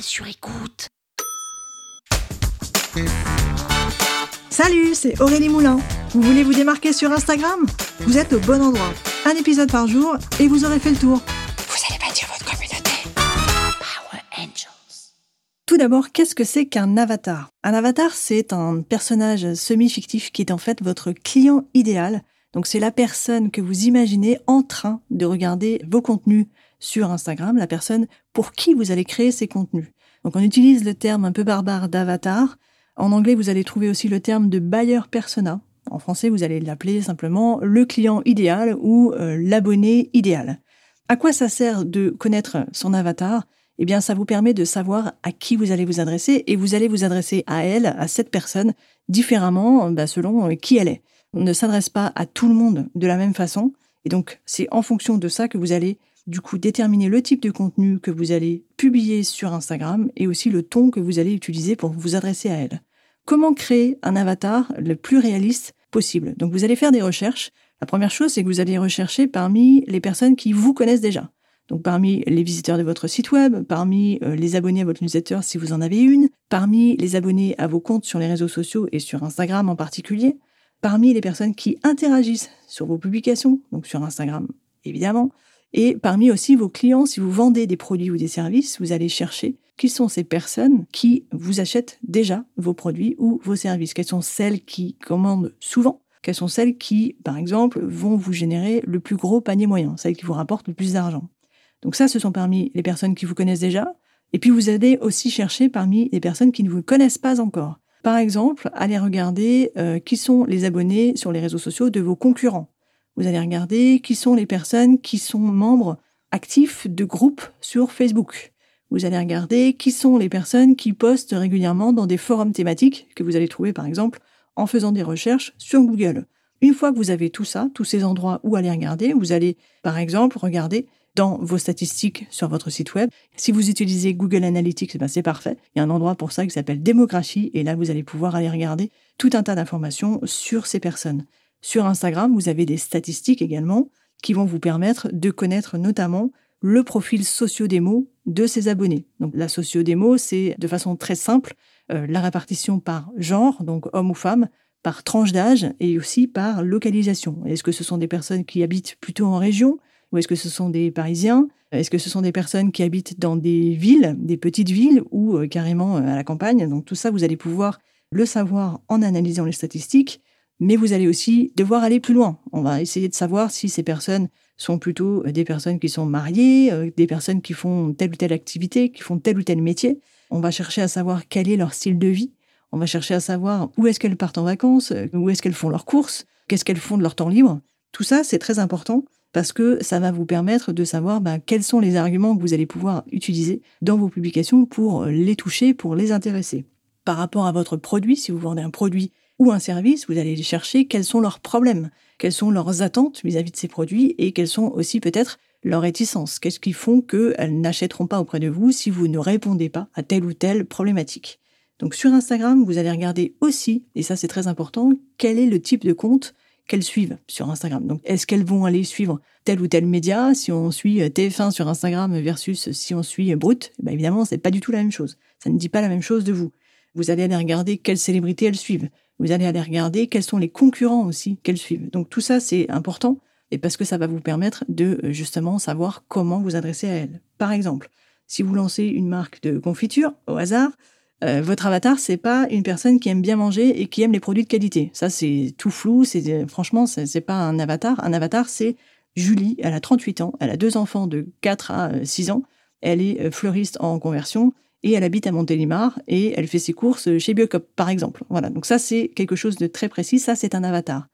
Sur écoute. Salut, c'est Aurélie Moulin. Vous voulez vous démarquer sur Instagram? Vous êtes au bon endroit. Un épisode par jour et vous aurez fait le tour. Vous allez bâtir votre communauté. Power Angels. Tout d'abord, qu'est-ce que c'est qu'un avatar? Un avatar, c'est un personnage semi-fictif qui est en fait votre client idéal. Donc c'est la personne que vous imaginez en train de regarder vos contenus sur Instagram, la personne pour qui vous allez créer ces contenus. Donc on utilise le terme un peu barbare d'avatar. En anglais, vous allez trouver aussi le terme de buyer persona. En français, vous allez l'appeler simplement le client idéal ou euh, l'abonné idéal. À quoi ça sert de connaître son avatar? Eh bien, ça vous permet de savoir à qui vous allez vous adresser et vous allez vous adresser à elle, à cette personne, différemment bah, selon euh, qui elle est. On ne s'adresse pas à tout le monde de la même façon. Et donc, c'est en fonction de ça que vous allez du coup déterminer le type de contenu que vous allez publier sur Instagram et aussi le ton que vous allez utiliser pour vous adresser à elle. Comment créer un avatar le plus réaliste possible? Donc vous allez faire des recherches. La première chose, c'est que vous allez rechercher parmi les personnes qui vous connaissent déjà. Donc parmi les visiteurs de votre site web, parmi euh, les abonnés à votre newsletter si vous en avez une, parmi les abonnés à vos comptes sur les réseaux sociaux et sur Instagram en particulier, parmi les personnes qui interagissent sur vos publications, donc sur Instagram évidemment, et parmi aussi vos clients, si vous vendez des produits ou des services, vous allez chercher qui sont ces personnes qui vous achètent déjà vos produits ou vos services. Quelles sont celles qui commandent souvent? Quelles sont celles qui, par exemple, vont vous générer le plus gros panier moyen, celles qui vous rapportent le plus d'argent? Donc ça, ce sont parmi les personnes qui vous connaissent déjà. Et puis vous allez aussi chercher parmi les personnes qui ne vous connaissent pas encore. Par exemple, allez regarder euh, qui sont les abonnés sur les réseaux sociaux de vos concurrents. Vous allez regarder qui sont les personnes qui sont membres actifs de groupes sur Facebook. Vous allez regarder qui sont les personnes qui postent régulièrement dans des forums thématiques que vous allez trouver par exemple en faisant des recherches sur Google. Une fois que vous avez tout ça, tous ces endroits où aller regarder, vous allez par exemple regarder dans vos statistiques sur votre site web. Si vous utilisez Google Analytics, ben c'est parfait. Il y a un endroit pour ça qui s'appelle démographie et là vous allez pouvoir aller regarder tout un tas d'informations sur ces personnes. Sur Instagram, vous avez des statistiques également qui vont vous permettre de connaître notamment le profil socio-démo de ses abonnés. Donc la socio-démo, c'est de façon très simple euh, la répartition par genre, donc homme ou femme, par tranche d'âge et aussi par localisation. Est-ce que ce sont des personnes qui habitent plutôt en région ou est-ce que ce sont des Parisiens? Est-ce que ce sont des personnes qui habitent dans des villes, des petites villes ou euh, carrément euh, à la campagne? Donc tout ça, vous allez pouvoir le savoir en analysant les statistiques mais vous allez aussi devoir aller plus loin. On va essayer de savoir si ces personnes sont plutôt euh, des personnes qui sont mariées, euh, des personnes qui font telle ou telle activité, qui font tel ou tel métier. On va chercher à savoir quel est leur style de vie. On va chercher à savoir où est-ce qu'elles partent en vacances, euh, où est-ce qu'elles font leurs courses, qu'est-ce qu'elles font de leur temps libre. Tout ça, c'est très important parce que ça va vous permettre de savoir ben, quels sont les arguments que vous allez pouvoir utiliser dans vos publications pour les toucher, pour les intéresser. Par rapport à votre produit, si vous vendez un produit ou un service, vous allez chercher quels sont leurs problèmes, quelles sont leurs attentes vis-à-vis de ces produits et quelles sont aussi peut-être leurs réticences. Qu'est-ce qui font qu'elles n'achèteront pas auprès de vous si vous ne répondez pas à telle ou telle problématique. Donc sur Instagram, vous allez regarder aussi, et ça c'est très important, quel est le type de compte qu'elles suivent sur Instagram. Donc est-ce qu'elles vont aller suivre tel ou tel média? Si on suit TF1 sur Instagram versus si on suit Brut, eh ben évidemment, c'est pas du tout la même chose. Ça ne dit pas la même chose de vous. Vous allez aller regarder quelles célébrités elles suivent. Vous allez aller regarder quels sont les concurrents aussi qu'elles suivent. Donc tout ça, c'est important et parce que ça va vous permettre de euh, justement savoir comment vous adresser à elles. Par exemple, si vous lancez une marque de confiture au hasard, euh, votre avatar c'est pas une personne qui aime bien manger et qui aime les produits de qualité. Ça c'est tout flou. C'est euh, franchement c'est pas un avatar. Un avatar c'est Julie. Elle a 38 ans. Elle a deux enfants de 4 à 6 ans. Elle est fleuriste en conversion et elle habite à Montélimar et elle fait ses courses chez Biocop, par exemple. Voilà, donc ça c'est quelque chose de très précis, ça c'est un avatar.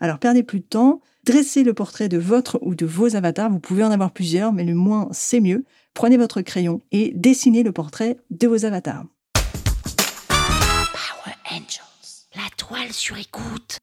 Alors perdez plus de temps, dressez le portrait de votre ou de vos avatars, vous pouvez en avoir plusieurs, mais le moins c'est mieux. Prenez votre crayon et dessinez le portrait de vos avatars. Power Angels, la toile sur écoute.